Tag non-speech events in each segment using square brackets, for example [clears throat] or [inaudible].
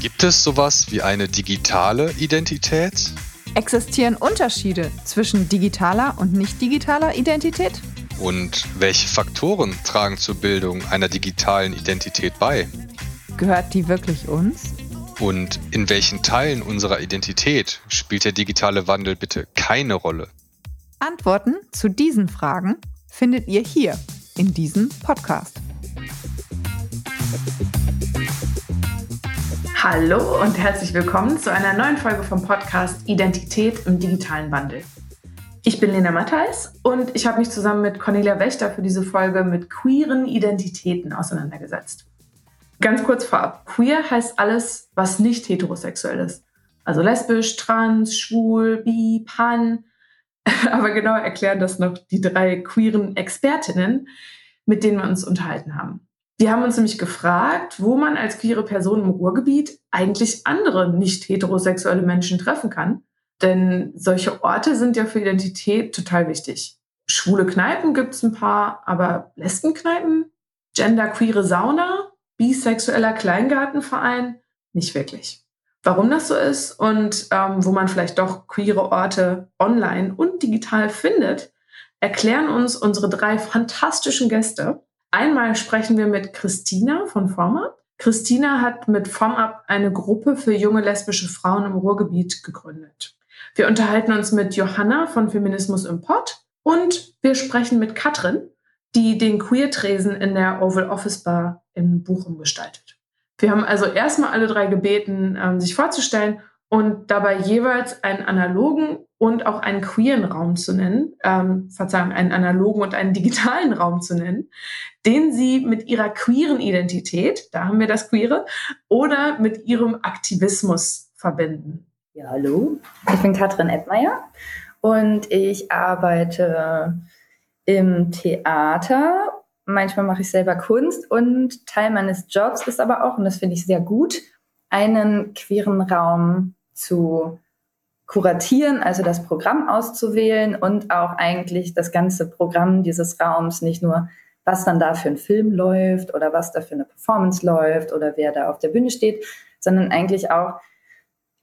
Gibt es sowas wie eine digitale Identität? Existieren Unterschiede zwischen digitaler und nicht digitaler Identität? Und welche Faktoren tragen zur Bildung einer digitalen Identität bei? Gehört die wirklich uns? Und in welchen Teilen unserer Identität spielt der digitale Wandel bitte keine Rolle? Antworten zu diesen Fragen findet ihr hier in diesem Podcast. Hallo und herzlich willkommen zu einer neuen Folge vom Podcast Identität im digitalen Wandel. Ich bin Lena Mattheis und ich habe mich zusammen mit Cornelia Wächter für diese Folge mit queeren Identitäten auseinandergesetzt. Ganz kurz vorab, queer heißt alles, was nicht heterosexuell ist. Also lesbisch, trans, schwul, bi, pan. [laughs] Aber genau erklären das noch die drei queeren Expertinnen, mit denen wir uns unterhalten haben. Wir haben uns nämlich gefragt, wo man als queere Person im Ruhrgebiet eigentlich andere nicht heterosexuelle Menschen treffen kann. Denn solche Orte sind ja für Identität total wichtig. Schwule Kneipen gibt es ein paar, aber Lesbenkneipen, genderqueere Sauna, bisexueller Kleingartenverein, nicht wirklich. Warum das so ist und ähm, wo man vielleicht doch queere Orte online und digital findet, erklären uns unsere drei fantastischen Gäste. Einmal sprechen wir mit Christina von FormUp. Christina hat mit FormUp eine Gruppe für junge lesbische Frauen im Ruhrgebiet gegründet. Wir unterhalten uns mit Johanna von Feminismus im Pott und wir sprechen mit Katrin, die den Queer-Tresen in der Oval Office Bar in Bochum gestaltet. Wir haben also erstmal alle drei gebeten, ähm, sich vorzustellen und dabei jeweils einen analogen und auch einen queeren Raum zu nennen, ähm, Verzeihung, einen analogen und einen digitalen Raum zu nennen, den sie mit ihrer queeren Identität, da haben wir das Queere, oder mit ihrem Aktivismus verbinden. Ja, hallo, ich bin Katrin Edmeier und ich arbeite im Theater. Manchmal mache ich selber Kunst und Teil meines Jobs ist aber auch, und das finde ich sehr gut, einen queeren Raum zu kuratieren, also das Programm auszuwählen und auch eigentlich das ganze Programm dieses Raums, nicht nur was dann da für ein Film läuft oder was da für eine Performance läuft oder wer da auf der Bühne steht, sondern eigentlich auch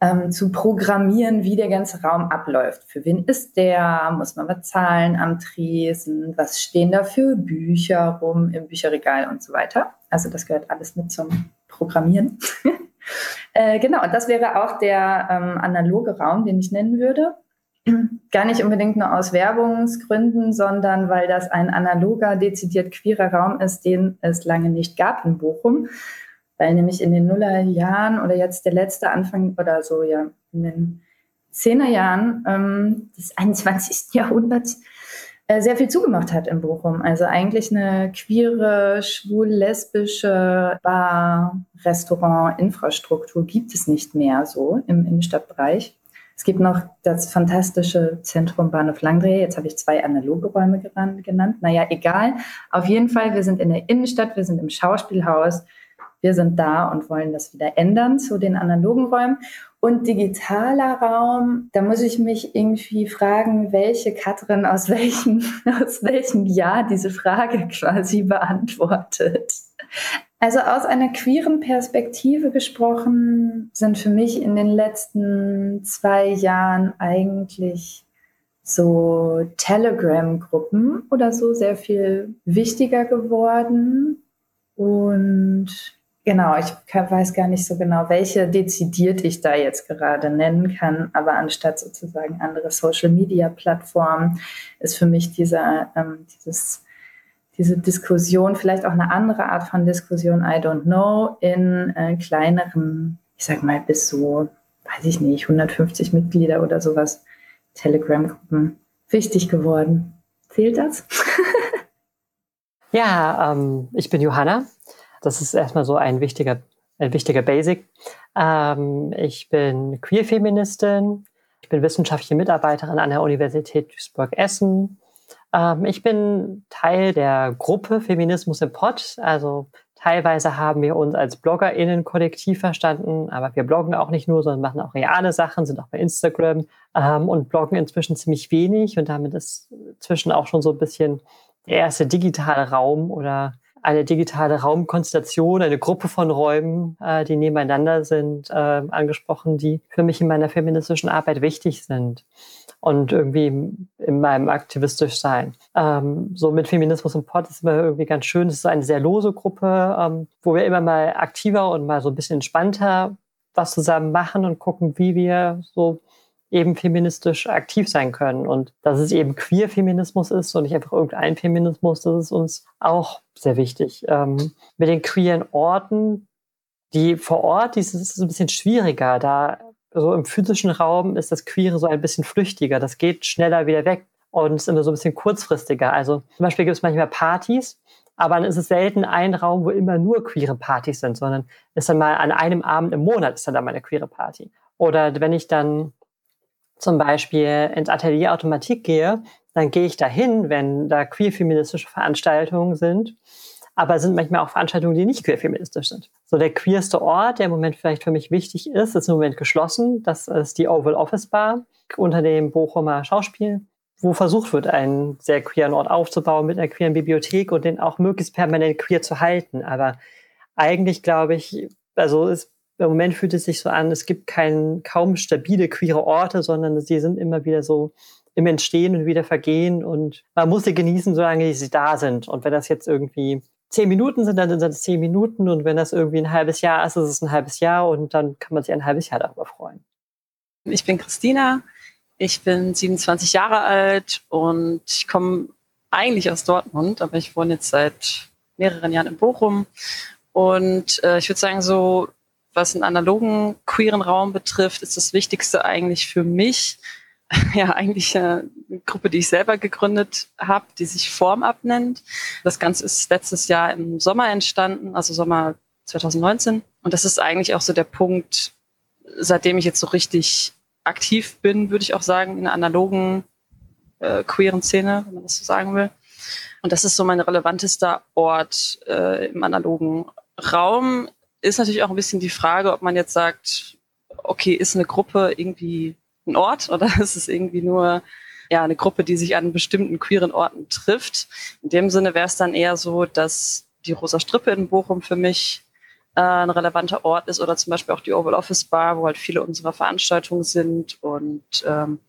ähm, zu programmieren, wie der ganze Raum abläuft. Für wen ist der? Muss man was zahlen am Tresen? Was stehen da für Bücher rum im Bücherregal und so weiter? Also das gehört alles mit zum Programmieren. [laughs] Äh, genau, und das wäre auch der ähm, analoge Raum, den ich nennen würde. [clears throat] Gar nicht unbedingt nur aus Werbungsgründen, sondern weil das ein analoger, dezidiert queerer Raum ist, den es lange nicht gab in Bochum. Weil nämlich in den Nullerjahren oder jetzt der letzte Anfang oder so, ja, in den Zehnerjahren ähm, des 21. [laughs] Jahrhunderts sehr viel zugemacht hat in Bochum. Also eigentlich eine queere, schwul-lesbische Bar, Restaurant, Infrastruktur gibt es nicht mehr so im Innenstadtbereich. Es gibt noch das fantastische Zentrum Bahnhof Langdreh. Jetzt habe ich zwei analoge Räume genannt. Naja, egal. Auf jeden Fall, wir sind in der Innenstadt, wir sind im Schauspielhaus. Wir sind da und wollen das wieder ändern zu den analogen Räumen. Und digitaler Raum, da muss ich mich irgendwie fragen, welche Katrin aus [laughs] welchem, aus welchem Jahr diese Frage quasi beantwortet. Also aus einer queeren Perspektive gesprochen sind für mich in den letzten zwei Jahren eigentlich so Telegram-Gruppen oder so sehr viel wichtiger geworden. Und Genau, ich weiß gar nicht so genau, welche dezidiert ich da jetzt gerade nennen kann, aber anstatt sozusagen andere Social-Media-Plattformen ist für mich dieser, ähm, dieses, diese Diskussion, vielleicht auch eine andere Art von Diskussion, I don't know, in äh, kleineren, ich sag mal bis so, weiß ich nicht, 150 Mitglieder oder sowas, Telegram-Gruppen wichtig geworden. Zählt das? [laughs] ja, ähm, ich bin Johanna das ist erstmal so ein wichtiger, ein wichtiger Basic. Ähm, ich bin Queer-Feministin. Ich bin wissenschaftliche Mitarbeiterin an der Universität Duisburg-Essen. Ähm, ich bin Teil der Gruppe Feminismus im Pott. Also teilweise haben wir uns als BloggerInnen-Kollektiv verstanden, aber wir bloggen auch nicht nur, sondern machen auch reale Sachen, sind auch bei Instagram ähm, und bloggen inzwischen ziemlich wenig und damit ist inzwischen auch schon so ein bisschen der erste digitale Raum oder eine digitale Raumkonstellation, eine Gruppe von Räumen, äh, die nebeneinander sind, äh, angesprochen, die für mich in meiner feministischen Arbeit wichtig sind und irgendwie in meinem aktivistisch Sein. Ähm, so mit Feminismus im Pod ist immer irgendwie ganz schön. Es ist eine sehr lose Gruppe, ähm, wo wir immer mal aktiver und mal so ein bisschen entspannter was zusammen machen und gucken, wie wir so eben feministisch aktiv sein können. Und dass es eben Queer-Feminismus ist und nicht einfach irgendein Feminismus, das ist uns auch sehr wichtig. Ähm, mit den queeren Orten, die vor Ort, das ist ein bisschen schwieriger. Da so im physischen Raum ist das Queere so ein bisschen flüchtiger. Das geht schneller wieder weg und ist immer so ein bisschen kurzfristiger. Also zum Beispiel gibt es manchmal Partys, aber dann ist es selten ein Raum, wo immer nur queere Partys sind, sondern ist dann mal an einem Abend im Monat ist dann da mal eine queere Party. Oder wenn ich dann zum Beispiel ins Atelier Automatik gehe, dann gehe ich dahin, wenn da queer-feministische Veranstaltungen sind. Aber es sind manchmal auch Veranstaltungen, die nicht queer-feministisch sind. So der queerste Ort, der im Moment vielleicht für mich wichtig ist, ist im Moment geschlossen. Das ist die Oval Office Bar unter dem Bochumer Schauspiel, wo versucht wird, einen sehr queeren Ort aufzubauen mit einer queeren Bibliothek und den auch möglichst permanent queer zu halten. Aber eigentlich glaube ich, also ist im Moment fühlt es sich so an, es gibt kein, kaum stabile queere Orte, sondern sie sind immer wieder so im Entstehen und wieder vergehen und man muss sie genießen, solange sie da sind. Und wenn das jetzt irgendwie zehn Minuten sind, dann sind das zehn Minuten und wenn das irgendwie ein halbes Jahr ist, ist es ein halbes Jahr und dann kann man sich ein halbes Jahr darüber freuen. Ich bin Christina, ich bin 27 Jahre alt und ich komme eigentlich aus Dortmund, aber ich wohne jetzt seit mehreren Jahren in Bochum. Und äh, ich würde sagen, so was einen analogen queeren Raum betrifft, ist das Wichtigste eigentlich für mich, [laughs] ja, eigentlich eine Gruppe, die ich selber gegründet habe, die sich Formab nennt. Das Ganze ist letztes Jahr im Sommer entstanden, also Sommer 2019. Und das ist eigentlich auch so der Punkt, seitdem ich jetzt so richtig aktiv bin, würde ich auch sagen, in der analogen äh, queeren Szene, wenn man das so sagen will. Und das ist so mein relevantester Ort äh, im analogen Raum ist natürlich auch ein bisschen die Frage, ob man jetzt sagt, okay, ist eine Gruppe irgendwie ein Ort [laughs] oder ist es irgendwie nur ja, eine Gruppe, die sich an bestimmten queeren Orten trifft. In dem Sinne wäre es dann eher so, dass die Rosa Strippe in Bochum für mich äh, ein relevanter Ort ist oder zum Beispiel auch die Oval Office Bar, wo halt viele unserer Veranstaltungen sind. Und ähm,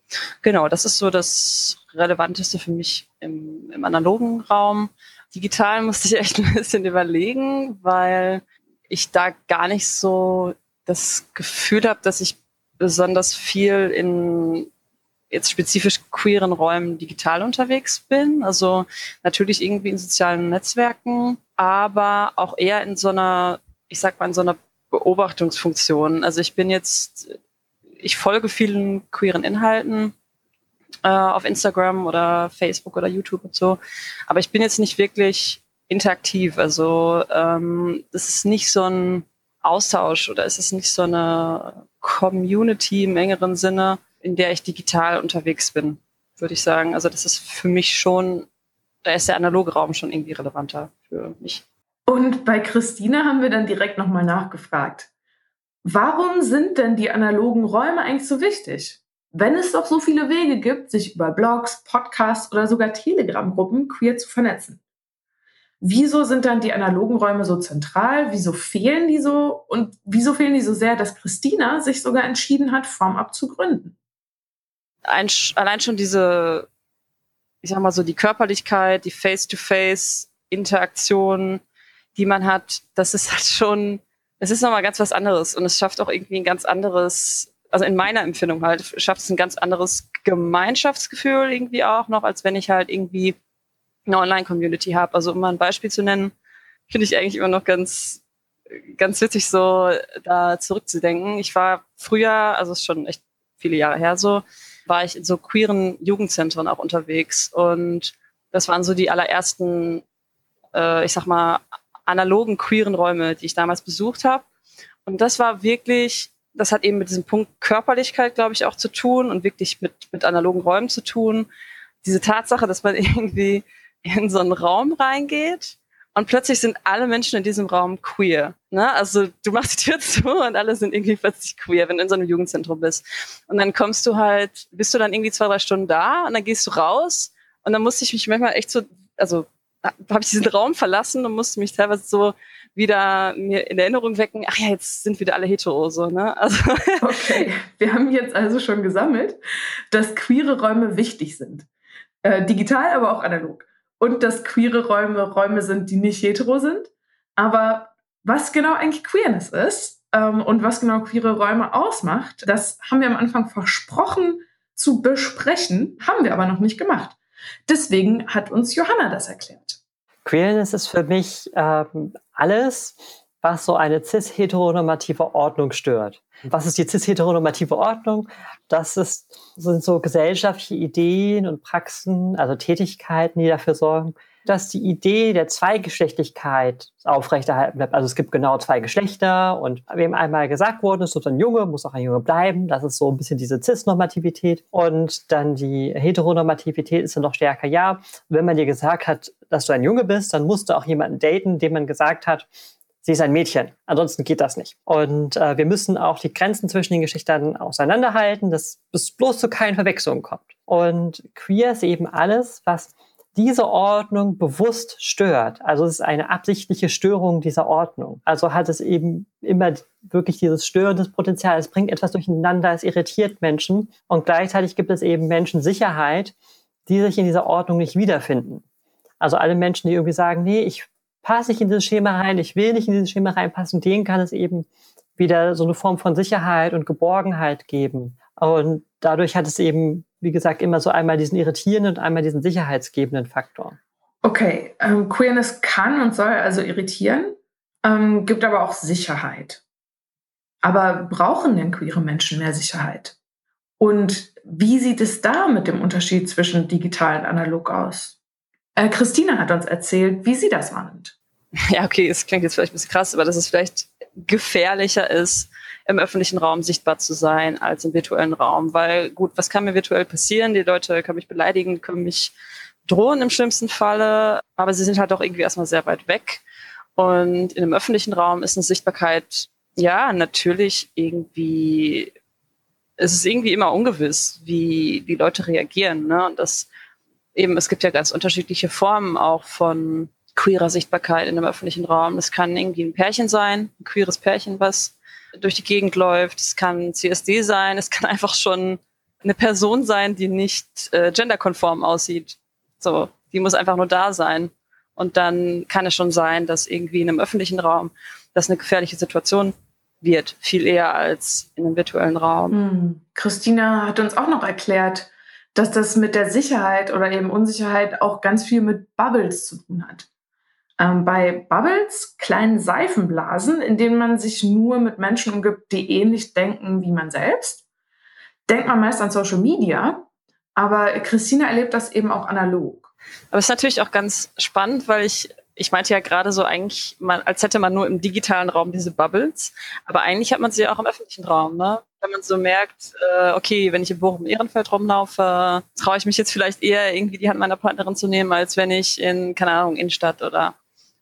genau, das ist so das Relevanteste für mich im, im analogen Raum. Digital [laughs] musste ich echt ein bisschen überlegen, weil ich da gar nicht so das Gefühl habe, dass ich besonders viel in jetzt spezifisch queeren Räumen digital unterwegs bin. Also natürlich irgendwie in sozialen Netzwerken, aber auch eher in so einer, ich sag mal, in so einer Beobachtungsfunktion. Also ich bin jetzt, ich folge vielen queeren Inhalten äh, auf Instagram oder Facebook oder YouTube und so, aber ich bin jetzt nicht wirklich interaktiv. Also ähm, es ist nicht so ein Austausch oder es ist nicht so eine Community im engeren Sinne, in der ich digital unterwegs bin, würde ich sagen. Also das ist für mich schon, da ist der analoge Raum schon irgendwie relevanter für mich. Und bei Christine haben wir dann direkt nochmal nachgefragt. Warum sind denn die analogen Räume eigentlich so wichtig? Wenn es doch so viele Wege gibt, sich über Blogs, Podcasts oder sogar Telegram-Gruppen queer zu vernetzen. Wieso sind dann die analogen Räume so zentral? Wieso fehlen die so? Und wieso fehlen die so sehr, dass Christina sich sogar entschieden hat, Formab zu gründen? Ein, allein schon diese, ich sag mal so, die Körperlichkeit, die Face-to-Face-Interaktion, die man hat, das ist halt schon, es ist nochmal ganz was anderes und es schafft auch irgendwie ein ganz anderes, also in meiner Empfindung halt, schafft es ein ganz anderes Gemeinschaftsgefühl irgendwie auch noch, als wenn ich halt irgendwie eine Online-Community habe. Also um mal ein Beispiel zu nennen, finde ich eigentlich immer noch ganz, ganz witzig, so da zurückzudenken. Ich war früher, also ist schon echt viele Jahre her so, war ich in so queeren Jugendzentren auch unterwegs. Und das waren so die allerersten, äh, ich sag mal, analogen queeren Räume, die ich damals besucht habe. Und das war wirklich, das hat eben mit diesem Punkt Körperlichkeit, glaube ich, auch zu tun und wirklich mit, mit analogen Räumen zu tun. Diese Tatsache, dass man [laughs] irgendwie in so einen Raum reingeht und plötzlich sind alle Menschen in diesem Raum queer. Ne? Also du machst die Tür zu und alle sind irgendwie plötzlich queer, wenn du in so einem Jugendzentrum bist. Und dann kommst du halt, bist du dann irgendwie zwei, drei Stunden da und dann gehst du raus und dann musste ich mich manchmal echt so, also habe ich diesen Raum verlassen und musste mich teilweise so wieder mir in Erinnerung wecken, ach ja, jetzt sind wieder alle hetero, so, ne? Also [laughs] okay, wir haben jetzt also schon gesammelt, dass queere Räume wichtig sind. Äh, digital, aber auch analog. Und dass queere Räume Räume sind, die nicht hetero sind. Aber was genau eigentlich Queerness ist ähm, und was genau queere Räume ausmacht, das haben wir am Anfang versprochen zu besprechen, haben wir aber noch nicht gemacht. Deswegen hat uns Johanna das erklärt. Queerness ist für mich ähm, alles, was so eine cis-heteronormative Ordnung stört. Was ist die cis-heteronormative Ordnung? Das ist, sind so gesellschaftliche Ideen und Praxen, also Tätigkeiten, die dafür sorgen, dass die Idee der Zweigeschlechtlichkeit aufrechterhalten bleibt. Also es gibt genau zwei Geschlechter und wem einmal gesagt worden ist, so ein Junge, muss auch ein Junge bleiben. Das ist so ein bisschen diese Cis-Normativität. Und dann die Heteronormativität ist dann noch stärker. Ja, wenn man dir gesagt hat, dass du ein Junge bist, dann musst du auch jemanden daten, dem man gesagt hat, sie ist ein Mädchen. Ansonsten geht das nicht. Und äh, wir müssen auch die Grenzen zwischen den Geschlechtern auseinanderhalten, dass es bloß zu keinen Verwechslungen kommt. Und queer ist eben alles, was diese Ordnung bewusst stört. Also es ist eine absichtliche Störung dieser Ordnung. Also hat es eben immer wirklich dieses störendes Potenzial. Es bringt etwas durcheinander, es irritiert Menschen und gleichzeitig gibt es eben Menschen Sicherheit, die sich in dieser Ordnung nicht wiederfinden. Also alle Menschen, die irgendwie sagen, nee, ich passe nicht in dieses Schema rein, ich will nicht in dieses Schema reinpassen, denen kann es eben wieder so eine Form von Sicherheit und Geborgenheit geben. Und dadurch hat es eben wie gesagt, immer so einmal diesen irritierenden und einmal diesen sicherheitsgebenden Faktor. Okay, ähm, Queerness kann und soll also irritieren, ähm, gibt aber auch Sicherheit. Aber brauchen denn queere Menschen mehr Sicherheit? Und wie sieht es da mit dem Unterschied zwischen digital und analog aus? Äh, Christina hat uns erzählt, wie sie das wahrnimmt. [laughs] Ja, okay, es klingt jetzt vielleicht ein bisschen krass, aber dass es vielleicht gefährlicher ist, im öffentlichen Raum sichtbar zu sein als im virtuellen Raum. Weil gut, was kann mir virtuell passieren? Die Leute können mich beleidigen, können mich drohen im schlimmsten Falle, aber sie sind halt auch irgendwie erstmal sehr weit weg. Und in einem öffentlichen Raum ist eine Sichtbarkeit, ja, natürlich irgendwie, es ist irgendwie immer ungewiss, wie die Leute reagieren. Ne? Und das eben, es gibt ja ganz unterschiedliche Formen auch von queerer Sichtbarkeit in einem öffentlichen Raum. Das kann irgendwie ein Pärchen sein, ein queeres Pärchen, was durch die Gegend läuft. Es kann CSD sein. Es kann [laughs] einfach schon eine Person sein, die nicht äh, genderkonform aussieht. So, die muss einfach nur da sein. Und dann kann es schon sein, dass irgendwie in einem öffentlichen Raum das eine gefährliche Situation wird, viel eher als in einem virtuellen Raum. Hm. Christina hat uns auch noch erklärt, dass das mit der Sicherheit oder eben Unsicherheit auch ganz viel mit Bubbles zu tun hat ähm, bei Bubbles, kleinen Seifenblasen, in denen man sich nur mit Menschen umgibt, die ähnlich denken wie man selbst. Denkt man meist an Social Media, aber Christina erlebt das eben auch analog. Aber es ist natürlich auch ganz spannend, weil ich, ich meinte ja gerade so eigentlich, man, als hätte man nur im digitalen Raum diese Bubbles, aber eigentlich hat man sie ja auch im öffentlichen Raum, ne? Wenn man so merkt, äh, okay, wenn ich im Bochum Ehrenfeld rumlaufe, traue ich mich jetzt vielleicht eher irgendwie die Hand meiner Partnerin zu nehmen, als wenn ich in, keine Ahnung, Innenstadt oder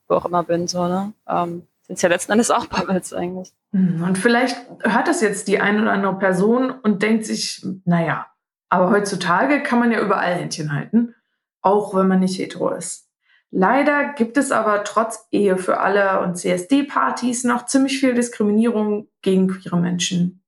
wo auch immer bin, so, ne? Ähm, sind ja letzten Endes auch [laughs] Bubbles eigentlich. Hm, und vielleicht hört das jetzt die eine oder andere Person und denkt sich, naja, aber heutzutage kann man ja überall Händchen halten, auch wenn man nicht hetero ist. Leider gibt es aber trotz Ehe für alle und CSD-Partys noch ziemlich viel Diskriminierung gegen queere Menschen.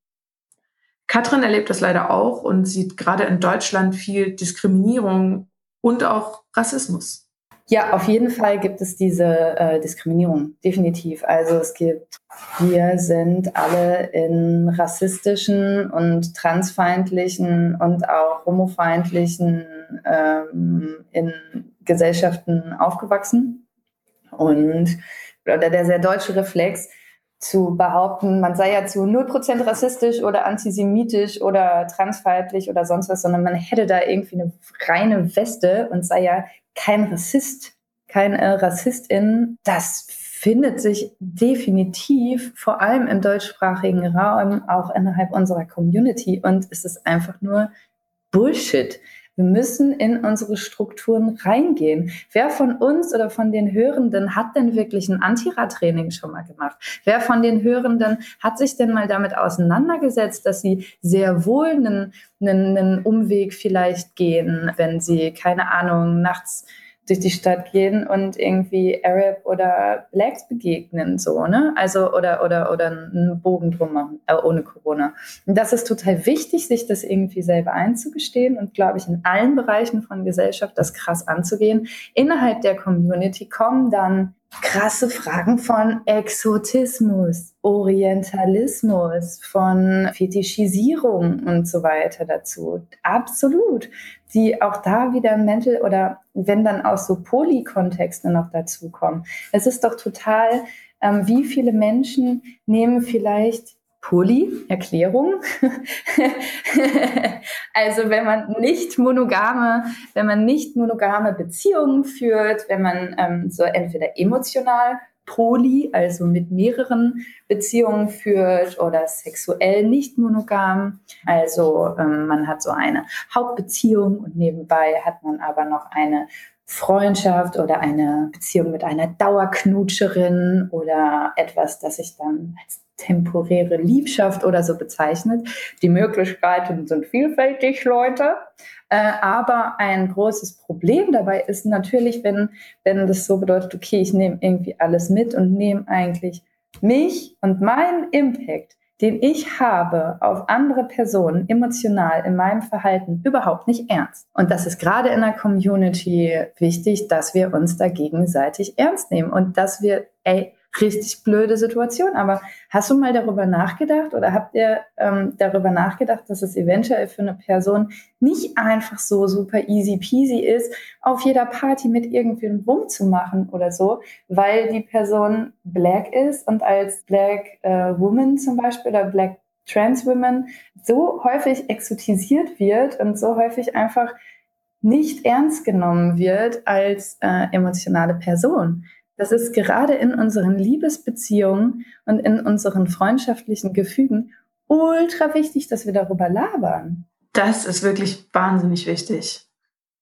Katrin erlebt das leider auch und sieht gerade in Deutschland viel Diskriminierung und auch Rassismus. Ja, auf jeden Fall gibt es diese äh, Diskriminierung, definitiv. Also es gibt, wir sind alle in rassistischen und transfeindlichen und auch homofeindlichen ähm, in Gesellschaften aufgewachsen. Und oder der sehr deutsche Reflex, zu behaupten, man sei ja zu 0% rassistisch oder antisemitisch oder transfeindlich oder sonst was, sondern man hätte da irgendwie eine reine Weste und sei ja kein Rassist, keine äh, Rassistin. Das findet sich definitiv vor allem im deutschsprachigen Raum auch innerhalb unserer Community und es ist einfach nur Bullshit. Wir müssen in unsere Strukturen reingehen. Wer von uns oder von den Hörenden hat denn wirklich ein Antirad-Training schon mal gemacht? Wer von den Hörenden hat sich denn mal damit auseinandergesetzt, dass sie sehr wohl einen, einen, einen Umweg vielleicht gehen, wenn sie, keine Ahnung, nachts durch die Stadt gehen und irgendwie Arab oder Blacks begegnen, so, ne? Also, oder, oder, oder einen Bogen drum machen, äh, ohne Corona. Und das ist total wichtig, sich das irgendwie selber einzugestehen und, glaube ich, in allen Bereichen von Gesellschaft das krass anzugehen. Innerhalb der Community kommen dann krasse Fragen von Exotismus, Orientalismus, von Fetischisierung und so weiter dazu. Absolut. Die auch da wieder mental oder wenn dann auch so Polykontexte noch dazukommen. Es ist doch total, ähm, wie viele Menschen nehmen vielleicht Poly, Erklärung. [laughs] also wenn man nicht monogame, wenn man nicht monogame Beziehungen führt, wenn man ähm, so entweder emotional poly, also mit mehreren Beziehungen führt oder sexuell nicht monogam. Also ähm, man hat so eine Hauptbeziehung und nebenbei hat man aber noch eine Freundschaft oder eine Beziehung mit einer Dauerknutscherin oder etwas, das sich dann als temporäre Liebschaft oder so bezeichnet. Die Möglichkeiten sind vielfältig, Leute. Äh, aber ein großes Problem dabei ist natürlich, wenn, wenn das so bedeutet, okay, ich nehme irgendwie alles mit und nehme eigentlich mich und meinen Impact, den ich habe auf andere Personen emotional in meinem Verhalten überhaupt nicht ernst. Und das ist gerade in der Community wichtig, dass wir uns da gegenseitig ernst nehmen und dass wir, ey, richtig blöde Situation. Aber hast du mal darüber nachgedacht oder habt ihr ähm, darüber nachgedacht, dass es eventuell für eine Person nicht einfach so super easy peasy ist, auf jeder Party mit irgendwem rumzumachen oder so, weil die Person black ist und als black äh, woman zum Beispiel oder black trans women so häufig exotisiert wird und so häufig einfach nicht ernst genommen wird als äh, emotionale Person. Das ist gerade in unseren Liebesbeziehungen und in unseren freundschaftlichen Gefügen ultra wichtig, dass wir darüber labern. Das ist wirklich wahnsinnig wichtig.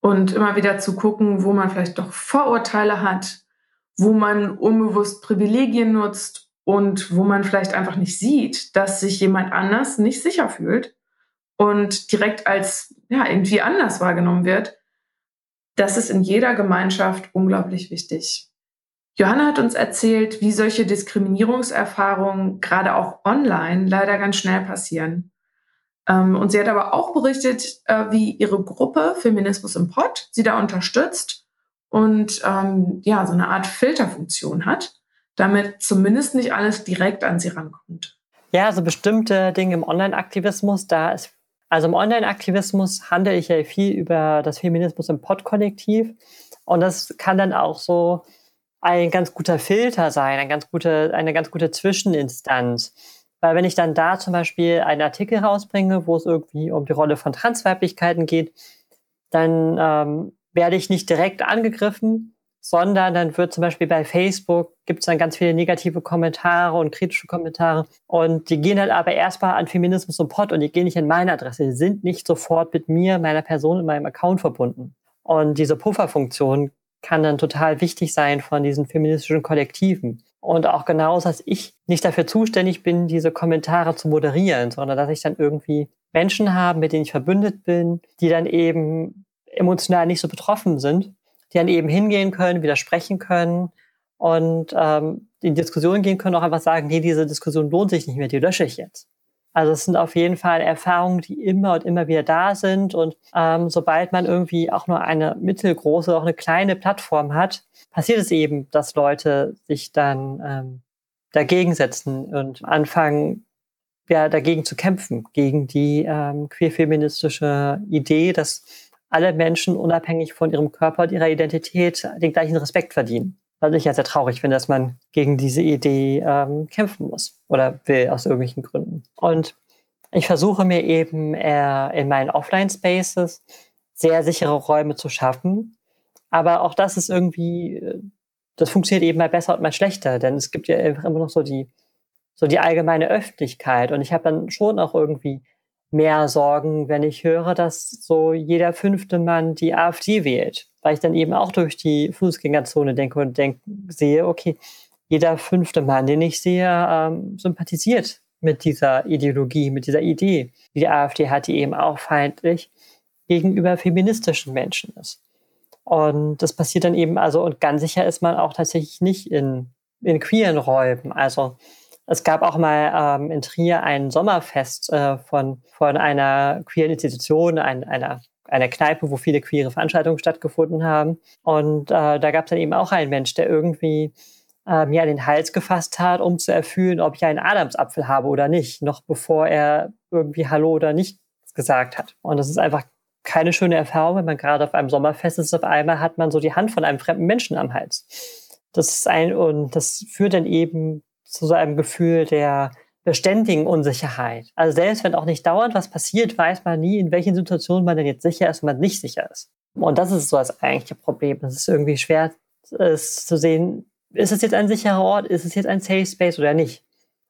Und immer wieder zu gucken, wo man vielleicht doch Vorurteile hat, wo man unbewusst Privilegien nutzt und wo man vielleicht einfach nicht sieht, dass sich jemand anders nicht sicher fühlt und direkt als ja, irgendwie anders wahrgenommen wird. Das ist in jeder Gemeinschaft unglaublich wichtig. Johanna hat uns erzählt, wie solche Diskriminierungserfahrungen gerade auch online leider ganz schnell passieren. Ähm, und sie hat aber auch berichtet, äh, wie ihre Gruppe Feminismus im Pott sie da unterstützt und ähm, ja, so eine Art Filterfunktion hat, damit zumindest nicht alles direkt an sie rankommt. Ja, also bestimmte Dinge im Online-Aktivismus, da ist, also im Online-Aktivismus handle ich ja viel über das Feminismus im Pott-Kollektiv und das kann dann auch so ein ganz guter Filter sein, ein ganz gute, eine ganz gute Zwischeninstanz. Weil wenn ich dann da zum Beispiel einen Artikel rausbringe, wo es irgendwie um die Rolle von Transweiblichkeiten geht, dann ähm, werde ich nicht direkt angegriffen, sondern dann wird zum Beispiel bei Facebook gibt es dann ganz viele negative Kommentare und kritische Kommentare und die gehen halt aber erstmal an Feminismus und Pod und die gehen nicht an meine Adresse, die sind nicht sofort mit mir, meiner Person in meinem Account verbunden. Und diese Pufferfunktion kann dann total wichtig sein von diesen feministischen Kollektiven. Und auch genauso, dass ich nicht dafür zuständig bin, diese Kommentare zu moderieren, sondern dass ich dann irgendwie Menschen habe, mit denen ich verbündet bin, die dann eben emotional nicht so betroffen sind, die dann eben hingehen können, widersprechen können und ähm, in Diskussionen gehen können, auch einfach sagen, nee, diese Diskussion lohnt sich nicht mehr, die lösche ich jetzt. Also es sind auf jeden Fall Erfahrungen, die immer und immer wieder da sind. Und ähm, sobald man irgendwie auch nur eine mittelgroße, auch eine kleine Plattform hat, passiert es eben, dass Leute sich dann ähm, dagegen setzen und anfangen, ja, dagegen zu kämpfen, gegen die ähm, queerfeministische Idee, dass alle Menschen unabhängig von ihrem Körper und ihrer Identität den gleichen Respekt verdienen was ich ja sehr traurig finde, dass man gegen diese Idee ähm, kämpfen muss oder will aus irgendwelchen Gründen. Und ich versuche mir eben äh, in meinen Offline-Spaces sehr sichere Räume zu schaffen. Aber auch das ist irgendwie, äh, das funktioniert eben mal besser und mal schlechter, denn es gibt ja immer noch so die, so die allgemeine Öffentlichkeit. Und ich habe dann schon auch irgendwie mehr Sorgen, wenn ich höre, dass so jeder fünfte Mann die AfD wählt weil ich dann eben auch durch die Fußgängerzone denke und denk, sehe, okay, jeder fünfte Mann, den ich sehe, ähm, sympathisiert mit dieser Ideologie, mit dieser Idee, die die AfD hat, die eben auch feindlich gegenüber feministischen Menschen ist. Und das passiert dann eben, also, und ganz sicher ist man auch tatsächlich nicht in, in queeren Räumen. Also, es gab auch mal ähm, in Trier ein Sommerfest äh, von, von einer queeren Institution, ein, einer, einer Kneipe, wo viele queere Veranstaltungen stattgefunden haben. Und äh, da gab es dann eben auch einen Mensch, der irgendwie äh, mir an den Hals gefasst hat, um zu erfüllen, ob ich einen Adamsapfel habe oder nicht, noch bevor er irgendwie Hallo oder nicht gesagt hat. Und das ist einfach keine schöne Erfahrung, wenn man gerade auf einem Sommerfest ist, auf einmal hat man so die Hand von einem fremden Menschen am Hals. Das ist ein, und das führt dann eben zu so einem Gefühl der beständigen Unsicherheit. Also selbst wenn auch nicht dauernd was passiert, weiß man nie, in welchen Situationen man denn jetzt sicher ist und man nicht sicher ist. Und das ist so das eigentliche Problem. Es ist irgendwie schwer, es zu sehen, ist es jetzt ein sicherer Ort, ist es jetzt ein Safe Space oder nicht?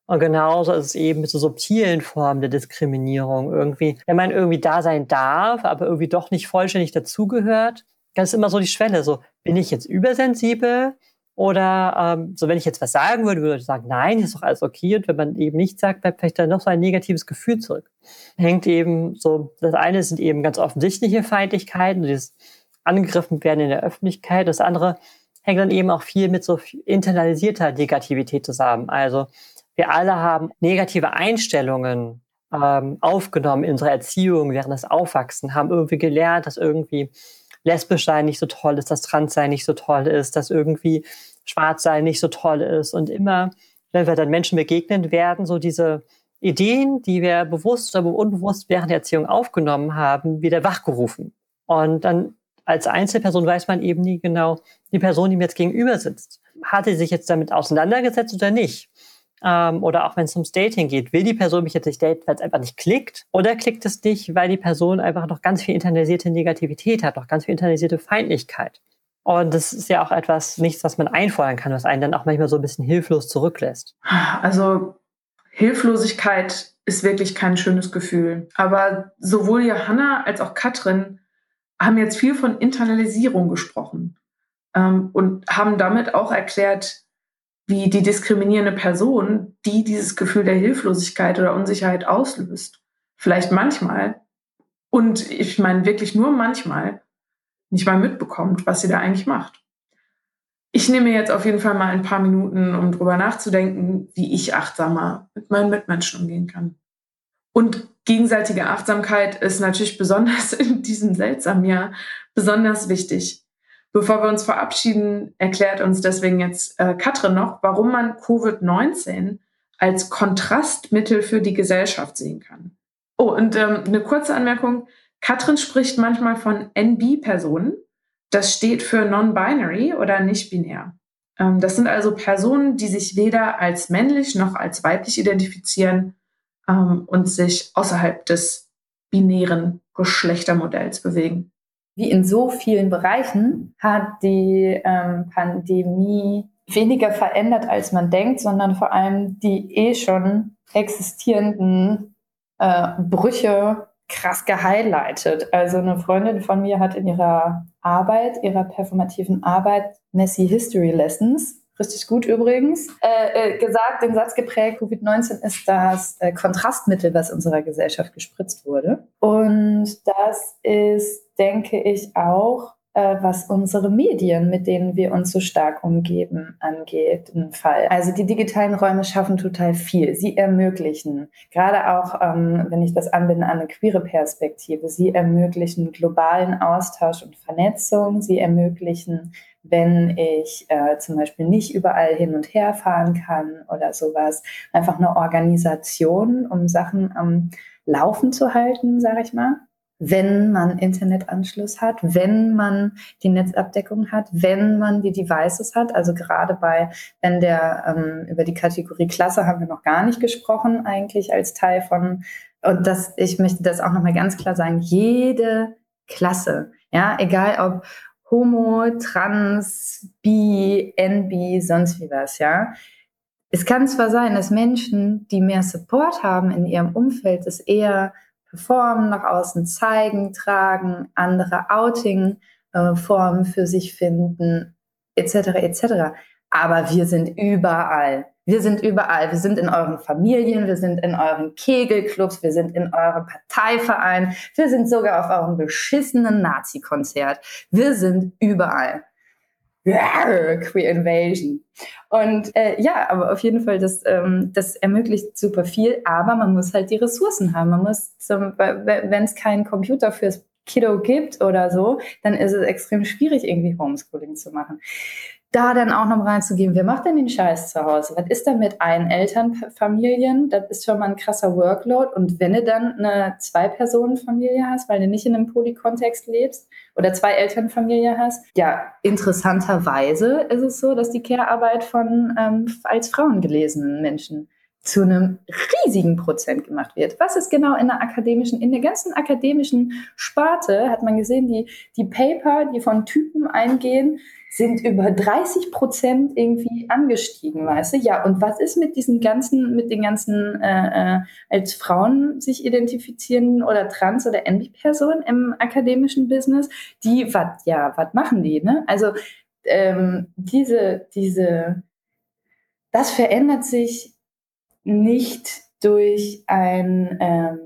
Und genauso ist es eben mit so subtilen Formen der Diskriminierung irgendwie. Wenn man irgendwie da sein darf, aber irgendwie doch nicht vollständig dazugehört, dann ist immer so die Schwelle. So, bin ich jetzt übersensibel? Oder ähm, so, wenn ich jetzt was sagen würde, würde ich sagen, nein, ist doch alles okay. Und wenn man eben nichts sagt, bleibt vielleicht dann noch so ein negatives Gefühl zurück. Hängt eben so, das eine sind eben ganz offensichtliche Feindlichkeiten, dieses angegriffen werden in der Öffentlichkeit. Das andere hängt dann eben auch viel mit so internalisierter Negativität zusammen. Also wir alle haben negative Einstellungen ähm, aufgenommen in unserer Erziehung während des Aufwachsen, haben irgendwie gelernt, dass irgendwie lesbisch sein nicht so toll ist, dass trans sein nicht so toll ist, dass irgendwie schwarz sein nicht so toll ist. Und immer, wenn wir dann Menschen begegnen werden, so diese Ideen, die wir bewusst oder unbewusst während der Erziehung aufgenommen haben, wieder wachgerufen. Und dann als Einzelperson weiß man eben nie genau, die Person, die mir jetzt gegenüber sitzt, hat sie sich jetzt damit auseinandergesetzt oder nicht? Ähm, oder auch wenn es ums Dating geht, will die Person mich jetzt nicht daten, weil es einfach nicht klickt? Oder klickt es nicht, weil die Person einfach noch ganz viel internalisierte Negativität hat, noch ganz viel internalisierte Feindlichkeit? Und das ist ja auch etwas, nichts, was man einfordern kann, was einen dann auch manchmal so ein bisschen hilflos zurücklässt. Also Hilflosigkeit ist wirklich kein schönes Gefühl. Aber sowohl Johanna als auch Katrin haben jetzt viel von Internalisierung gesprochen ähm, und haben damit auch erklärt, wie die diskriminierende Person, die dieses Gefühl der Hilflosigkeit oder Unsicherheit auslöst, vielleicht manchmal und ich meine wirklich nur manchmal nicht mal mitbekommt, was sie da eigentlich macht. Ich nehme jetzt auf jeden Fall mal ein paar Minuten, um drüber nachzudenken, wie ich achtsamer mit meinen Mitmenschen umgehen kann. Und gegenseitige Achtsamkeit ist natürlich besonders [laughs] in diesem seltsamen Jahr besonders wichtig. Bevor wir uns verabschieden, erklärt uns deswegen jetzt äh, Katrin noch, warum man Covid-19 als Kontrastmittel für die Gesellschaft sehen kann. Oh, und ähm, eine kurze Anmerkung. Katrin spricht manchmal von NB-Personen. Das steht für Non-Binary oder nicht-binär. Ähm, das sind also Personen, die sich weder als männlich noch als weiblich identifizieren ähm, und sich außerhalb des binären Geschlechtermodells bewegen wie in so vielen Bereichen hat die ähm, Pandemie weniger verändert, als man denkt, sondern vor allem die eh schon existierenden äh, Brüche krass gehighlightet. Also eine Freundin von mir hat in ihrer Arbeit, ihrer performativen Arbeit, Messy History Lessons, richtig gut übrigens, äh, äh, gesagt, den Satz geprägt, Covid-19 ist das äh, Kontrastmittel, was unserer Gesellschaft gespritzt wurde. Und das ist denke ich auch, was unsere Medien, mit denen wir uns so stark umgeben, angeht, ein Fall. Also die digitalen Räume schaffen total viel. Sie ermöglichen, gerade auch, ähm, wenn ich das anbinde an eine queere Perspektive, sie ermöglichen globalen Austausch und Vernetzung. Sie ermöglichen wenn ich äh, zum Beispiel nicht überall hin und her fahren kann oder sowas. Einfach eine Organisation, um Sachen am Laufen zu halten, sage ich mal wenn man Internetanschluss hat, wenn man die Netzabdeckung hat, wenn man die Devices hat. Also gerade bei, wenn der ähm, über die Kategorie Klasse haben wir noch gar nicht gesprochen, eigentlich als Teil von, und das, ich möchte das auch nochmal ganz klar sagen, jede Klasse, ja, egal ob Homo, Trans, Bi, NB, sonst wie was, ja. Es kann zwar sein, dass Menschen, die mehr Support haben in ihrem Umfeld, es eher performen, nach außen zeigen, tragen, andere Outing-Formen für sich finden, etc. etc. aber wir sind überall. Wir sind überall. Wir sind in euren Familien, wir sind in euren Kegelclubs, wir sind in eurem Parteiverein, wir sind sogar auf eurem beschissenen Nazi-Konzert. Wir sind überall. Queer Invasion. Und äh, ja, aber auf jeden Fall, das, ähm, das ermöglicht super viel, aber man muss halt die Ressourcen haben. Man muss, wenn es keinen Computer fürs Kiddo gibt oder so, dann ist es extrem schwierig, irgendwie Homeschooling zu machen da dann auch noch reinzugehen, wer macht denn den Scheiß zu Hause? Was ist da mit Ein-Eltern-Familien? Das ist schon mal ein krasser Workload. Und wenn du dann eine Zwei-Personen-Familie hast, weil du nicht in einem Polykontext lebst oder Zwei-Eltern-Familie hast, ja, interessanterweise ist es so, dass die Care-Arbeit von ähm, als Frauen gelesenen Menschen zu einem riesigen Prozent gemacht wird. Was ist genau in der akademischen, in der ganzen akademischen Sparte hat man gesehen, die, die Paper, die von Typen eingehen, sind über 30 Prozent irgendwie angestiegen, weißt du? Ja, und was ist mit diesen ganzen, mit den ganzen äh, äh, als Frauen sich identifizieren oder trans- oder NB-Personen im akademischen Business? Die, was, ja, was machen die, ne? Also ähm, diese, diese, das verändert sich nicht durch einen ähm,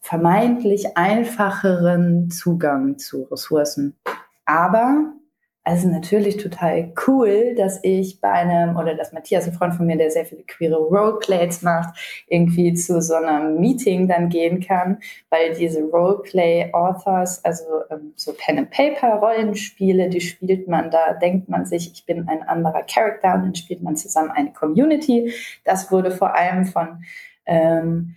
vermeintlich einfacheren Zugang zu Ressourcen. Aber also natürlich total cool, dass ich bei einem, oder dass Matthias, ein Freund von mir, der sehr viele queere Roleplays macht, irgendwie zu so einem Meeting dann gehen kann, weil diese Roleplay-Authors, also ähm, so Pen-and-Paper-Rollenspiele, die spielt man, da denkt man sich, ich bin ein anderer Charakter und dann spielt man zusammen eine Community. Das wurde vor allem von ähm,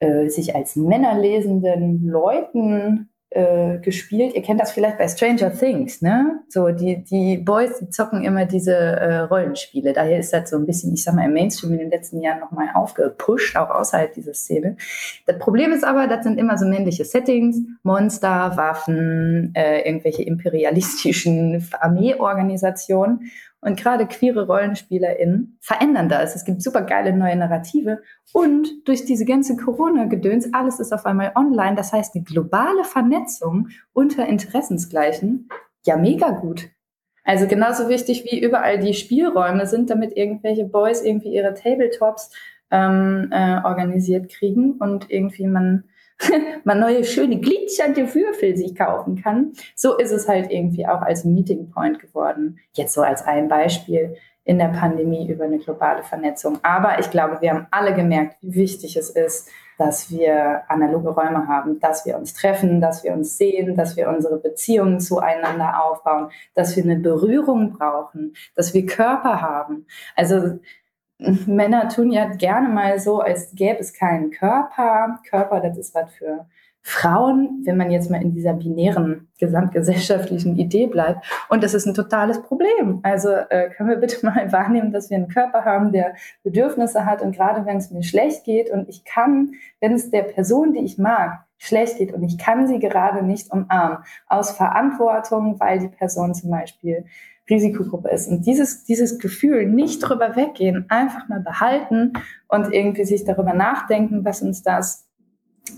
äh, sich als Männer lesenden Leuten äh, gespielt. Ihr kennt das vielleicht bei Stranger Things, ne? So, die, die Boys, die zocken immer diese äh, Rollenspiele. Daher ist das so ein bisschen, ich sag mal, im Mainstream in den letzten Jahren nochmal aufgepusht, auch außerhalb dieser Szene. Das Problem ist aber, das sind immer so männliche Settings, Monster, Waffen, äh, irgendwelche imperialistischen Armeeorganisationen. Und gerade queere RollenspielerInnen verändern das. Es gibt super geile neue Narrative. Und durch diese ganze Corona-Gedöns, alles ist auf einmal online. Das heißt, eine globale Vernetzung unter Interessensgleichen, ja, mega gut. Also genauso wichtig wie überall die Spielräume sind, damit irgendwelche Boys irgendwie ihre Tabletops ähm, äh, organisiert kriegen und irgendwie man [laughs] man neue schöne glitzernde Würfel sich kaufen kann. So ist es halt irgendwie auch als Meeting Point geworden. Jetzt so als ein Beispiel in der Pandemie über eine globale Vernetzung. Aber ich glaube, wir haben alle gemerkt, wie wichtig es ist, dass wir analoge Räume haben, dass wir uns treffen, dass wir uns sehen, dass wir unsere Beziehungen zueinander aufbauen, dass wir eine Berührung brauchen, dass wir Körper haben. Also Männer tun ja gerne mal so, als gäbe es keinen Körper. Körper, das ist was für Frauen, wenn man jetzt mal in dieser binären gesamtgesellschaftlichen Idee bleibt. Und das ist ein totales Problem. Also äh, können wir bitte [laughs] mal wahrnehmen, dass wir einen Körper haben, der Bedürfnisse hat. Und gerade wenn es mir schlecht geht und ich kann, wenn es der Person, die ich mag, schlecht geht und ich kann sie gerade nicht umarmen, aus Verantwortung, weil die Person zum Beispiel Risikogruppe ist. Und dieses, dieses Gefühl, nicht drüber weggehen, einfach mal behalten und irgendwie sich darüber nachdenken, was uns das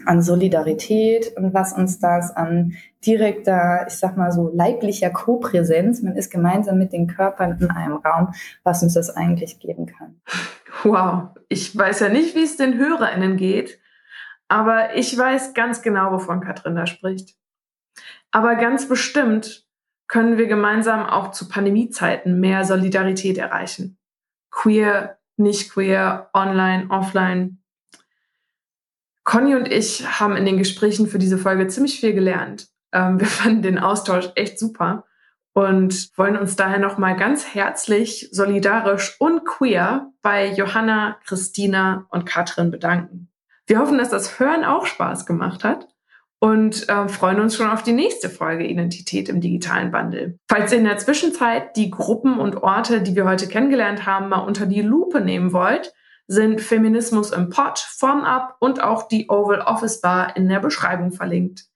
an Solidarität und was uns das an direkter, ich sag mal so, leiblicher Kopräsenz, man ist gemeinsam mit den Körpern in einem Raum, was uns das eigentlich geben kann. Wow, ich weiß ja nicht, wie es den HörerInnen geht, aber ich weiß ganz genau, wovon Katrin da spricht. Aber ganz bestimmt können wir gemeinsam auch zu Pandemiezeiten mehr Solidarität erreichen. Queer, nicht queer, online, offline. Conny und ich haben in den Gesprächen für diese Folge ziemlich viel gelernt. Ähm, wir [laughs] fanden den Austausch echt super und wollen uns daher nochmal ganz herzlich, solidarisch und queer bei Johanna, Christina und Katrin bedanken. Wir hoffen, dass das Hören auch Spaß gemacht hat und äh, freuen uns schon auf die nächste Folge Identität im digitalen Wandel. Falls ihr in der Zwischenzeit die Gruppen und Orte, die wir heute kennengelernt haben, mal unter die Lupe nehmen wollt, sind Feminismus im Pod, Form Up und auch die Oval Office Bar in der Beschreibung verlinkt.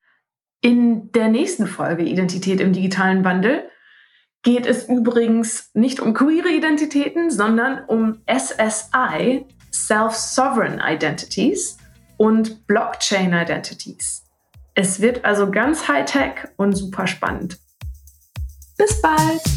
In der nächsten Folge Identität im digitalen Wandel geht es übrigens nicht um queere Identitäten, sondern um SSI, Self-Sovereign Identities und Blockchain Identities. Es wird also ganz high-tech und super spannend. Bis bald!